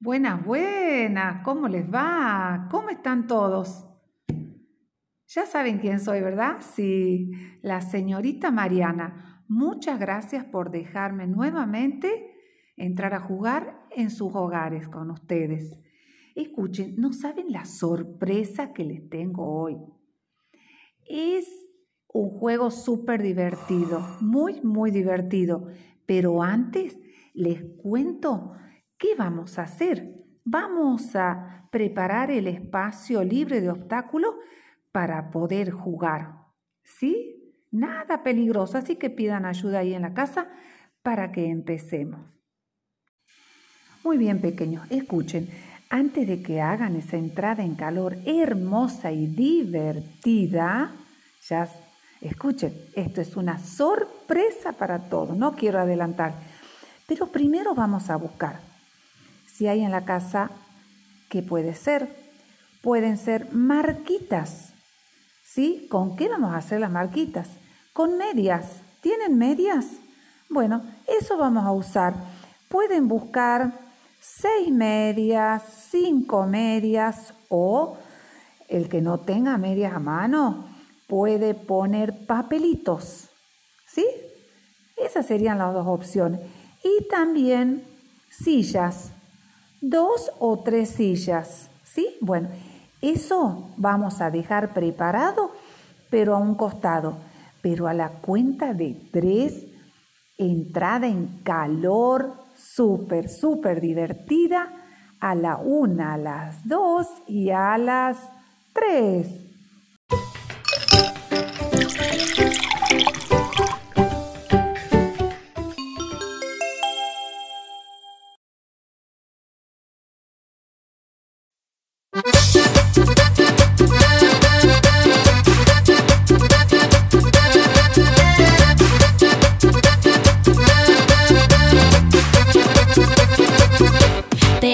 Buenas, buenas, ¿cómo les va? ¿Cómo están todos? Ya saben quién soy, ¿verdad? Sí, la señorita Mariana. Muchas gracias por dejarme nuevamente entrar a jugar en sus hogares con ustedes. Escuchen, no saben la sorpresa que les tengo hoy. Es un juego súper divertido, muy, muy divertido. Pero antes les cuento ¿Qué vamos a hacer? Vamos a preparar el espacio libre de obstáculos para poder jugar. ¿Sí? Nada peligroso, así que pidan ayuda ahí en la casa para que empecemos. Muy bien, pequeños, escuchen. Antes de que hagan esa entrada en calor hermosa y divertida, ya escuchen, esto es una sorpresa para todos, no quiero adelantar, pero primero vamos a buscar si hay en la casa, ¿qué puede ser? Pueden ser marquitas. ¿Sí? ¿Con qué vamos a hacer las marquitas? Con medias. ¿Tienen medias? Bueno, eso vamos a usar. Pueden buscar seis medias, cinco medias o el que no tenga medias a mano puede poner papelitos. ¿Sí? Esas serían las dos opciones. Y también sillas dos o tres sillas, ¿sí? Bueno, eso vamos a dejar preparado, pero a un costado. Pero a la cuenta de tres, entrada en calor, súper, súper divertida, a la una, a las dos y a las tres.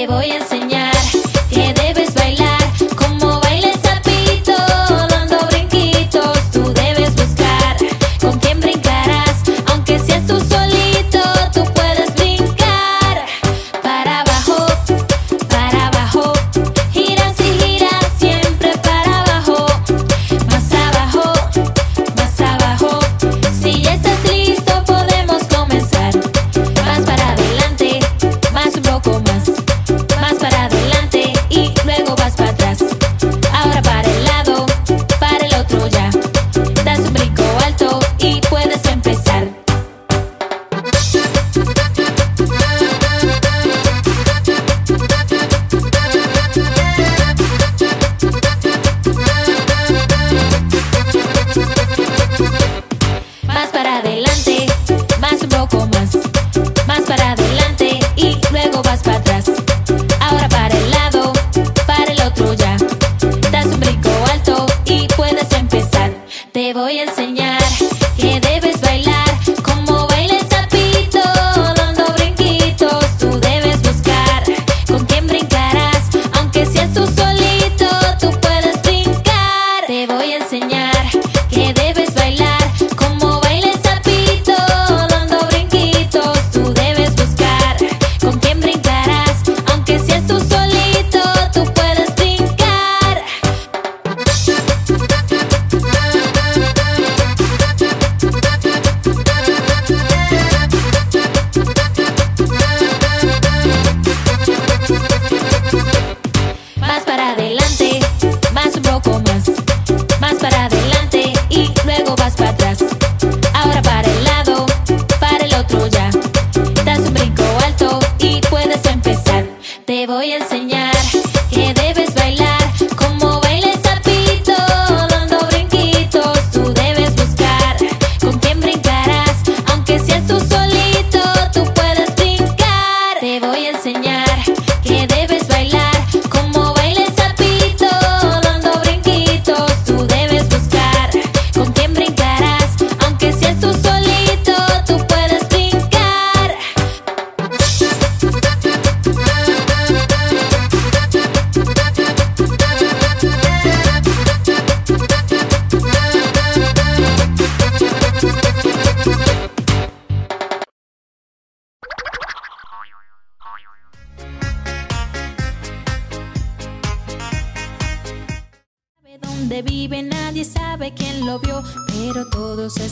te voy a enseñar.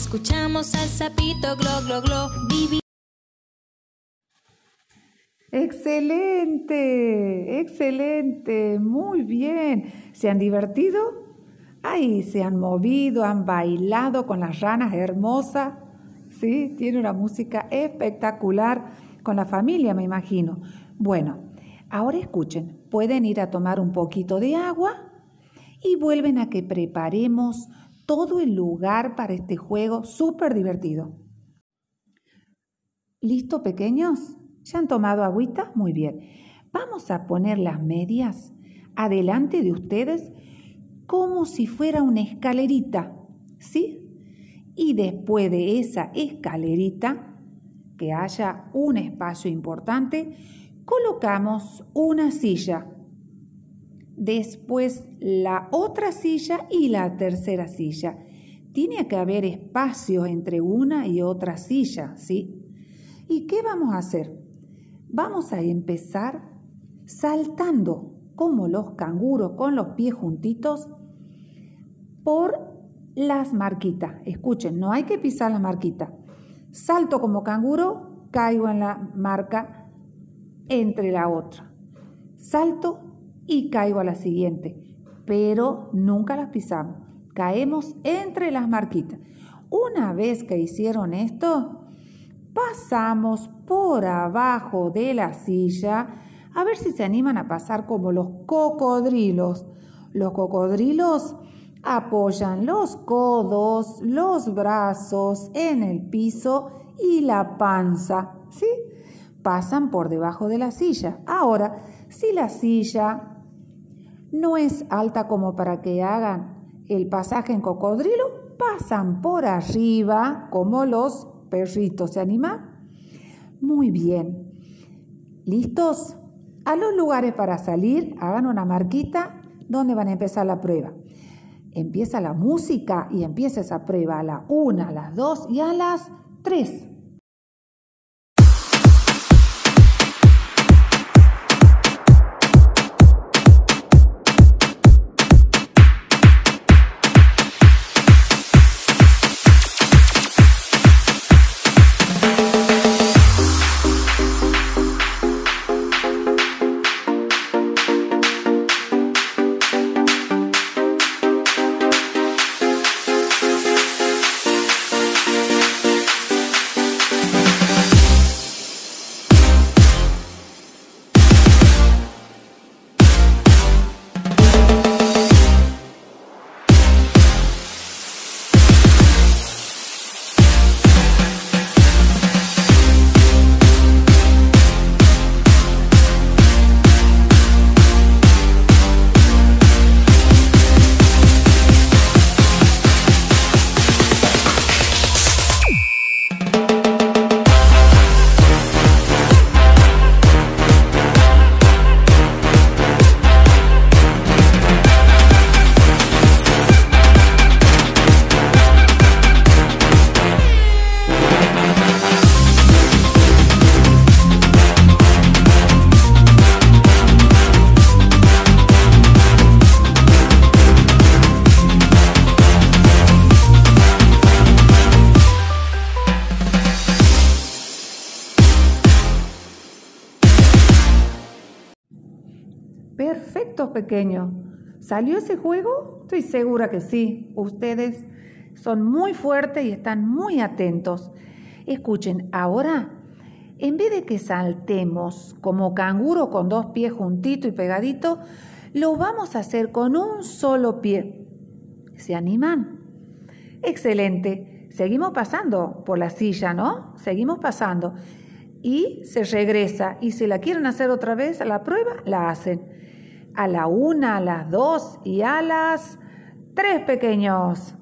Escuchamos al sapito glo glo glo. Excelente, excelente, muy bien. ¿Se han divertido? Ahí se han movido, han bailado con las ranas hermosas. Sí, tiene una música espectacular con la familia, me imagino. Bueno, ahora escuchen, pueden ir a tomar un poquito de agua y vuelven a que preparemos todo el lugar para este juego súper divertido. ¿Listo, pequeños? ¿Ya han tomado agüita? Muy bien. Vamos a poner las medias adelante de ustedes como si fuera una escalerita, ¿sí? Y después de esa escalerita, que haya un espacio importante, colocamos una silla. Después la otra silla y la tercera silla. Tiene que haber espacio entre una y otra silla, ¿sí? ¿Y qué vamos a hacer? Vamos a empezar saltando como los canguros con los pies juntitos por las marquitas. Escuchen, no hay que pisar la marquita. Salto como canguro, caigo en la marca entre la otra. Salto y caigo a la siguiente, pero nunca las pisamos. Caemos entre las marquitas. Una vez que hicieron esto, pasamos por abajo de la silla a ver si se animan a pasar como los cocodrilos. Los cocodrilos apoyan los codos, los brazos en el piso y la panza, ¿sí? Pasan por debajo de la silla. Ahora, si la silla no es alta como para que hagan el pasaje en cocodrilo, pasan por arriba como los perritos. ¿Se anima? Muy bien. ¿Listos? A los lugares para salir, hagan una marquita donde van a empezar la prueba. Empieza la música y empieza esa prueba a la 1, a las 2 y a las 3. Pequeño. ¿Salió ese juego? Estoy segura que sí. Ustedes son muy fuertes y están muy atentos. Escuchen, ahora, en vez de que saltemos como canguro con dos pies juntito y pegadito, lo vamos a hacer con un solo pie. ¿Se animan? Excelente. Seguimos pasando por la silla, ¿no? Seguimos pasando. Y se regresa. Y si la quieren hacer otra vez la prueba, la hacen a la una, a las dos y a las tres pequeños.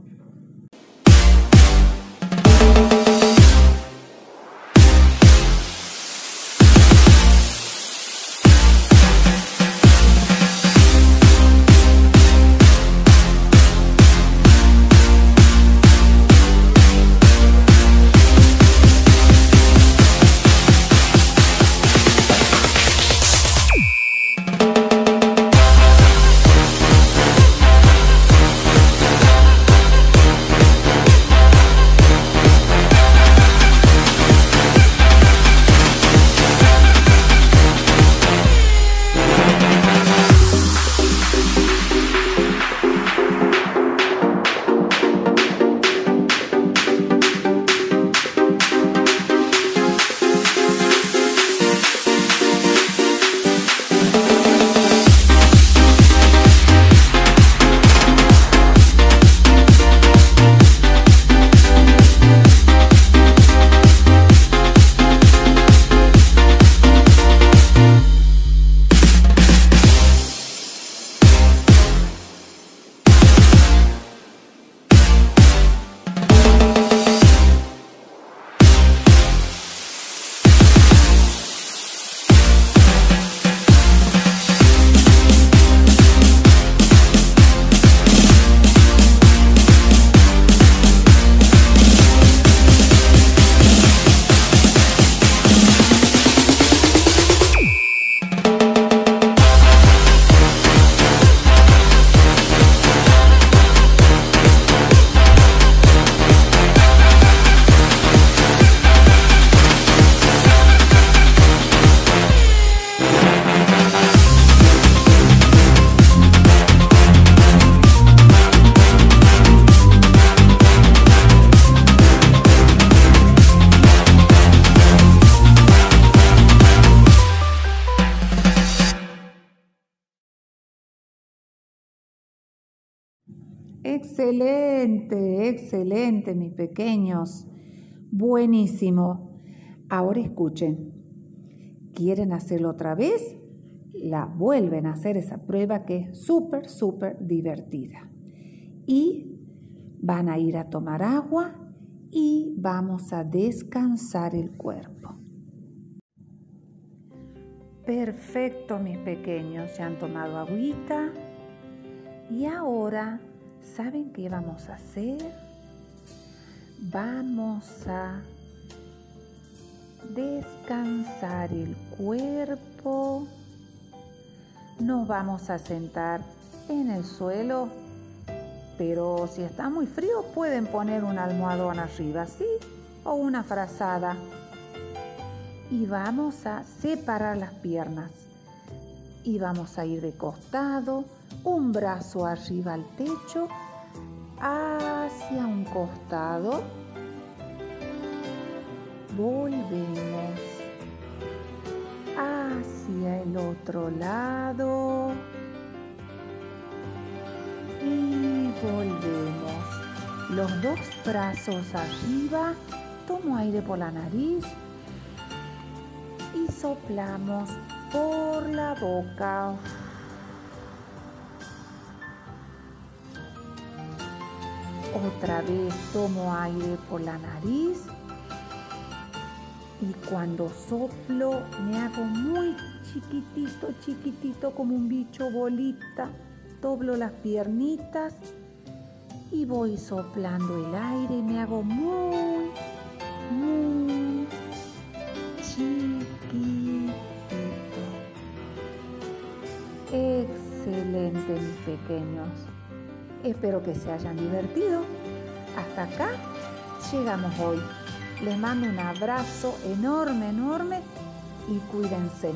Excelente, excelente, mis pequeños. Buenísimo. Ahora escuchen. ¿Quieren hacerlo otra vez? La vuelven a hacer esa prueba que es súper, súper divertida. Y van a ir a tomar agua y vamos a descansar el cuerpo. Perfecto, mis pequeños. Se han tomado agüita. Y ahora, ¿saben qué vamos a hacer? Vamos a descansar el cuerpo. Nos vamos a sentar en el suelo, pero si está muy frío pueden poner un almohadón arriba, ¿sí? O una frazada. Y vamos a separar las piernas. Y vamos a ir de costado, un brazo arriba al techo, hacia un costado volvemos hacia el otro lado y volvemos. Los dos brazos arriba, tomo aire por la nariz y soplamos por la boca. Otra vez tomo aire por la nariz y cuando soplo me hago muy chiquitito, chiquitito como un bicho bolita. Doblo las piernitas y voy soplando el aire me hago muy, muy chiquitito. Excelente mis pequeños. Espero que se hayan divertido. Hasta acá llegamos hoy. Les mando un abrazo enorme, enorme y cuídense.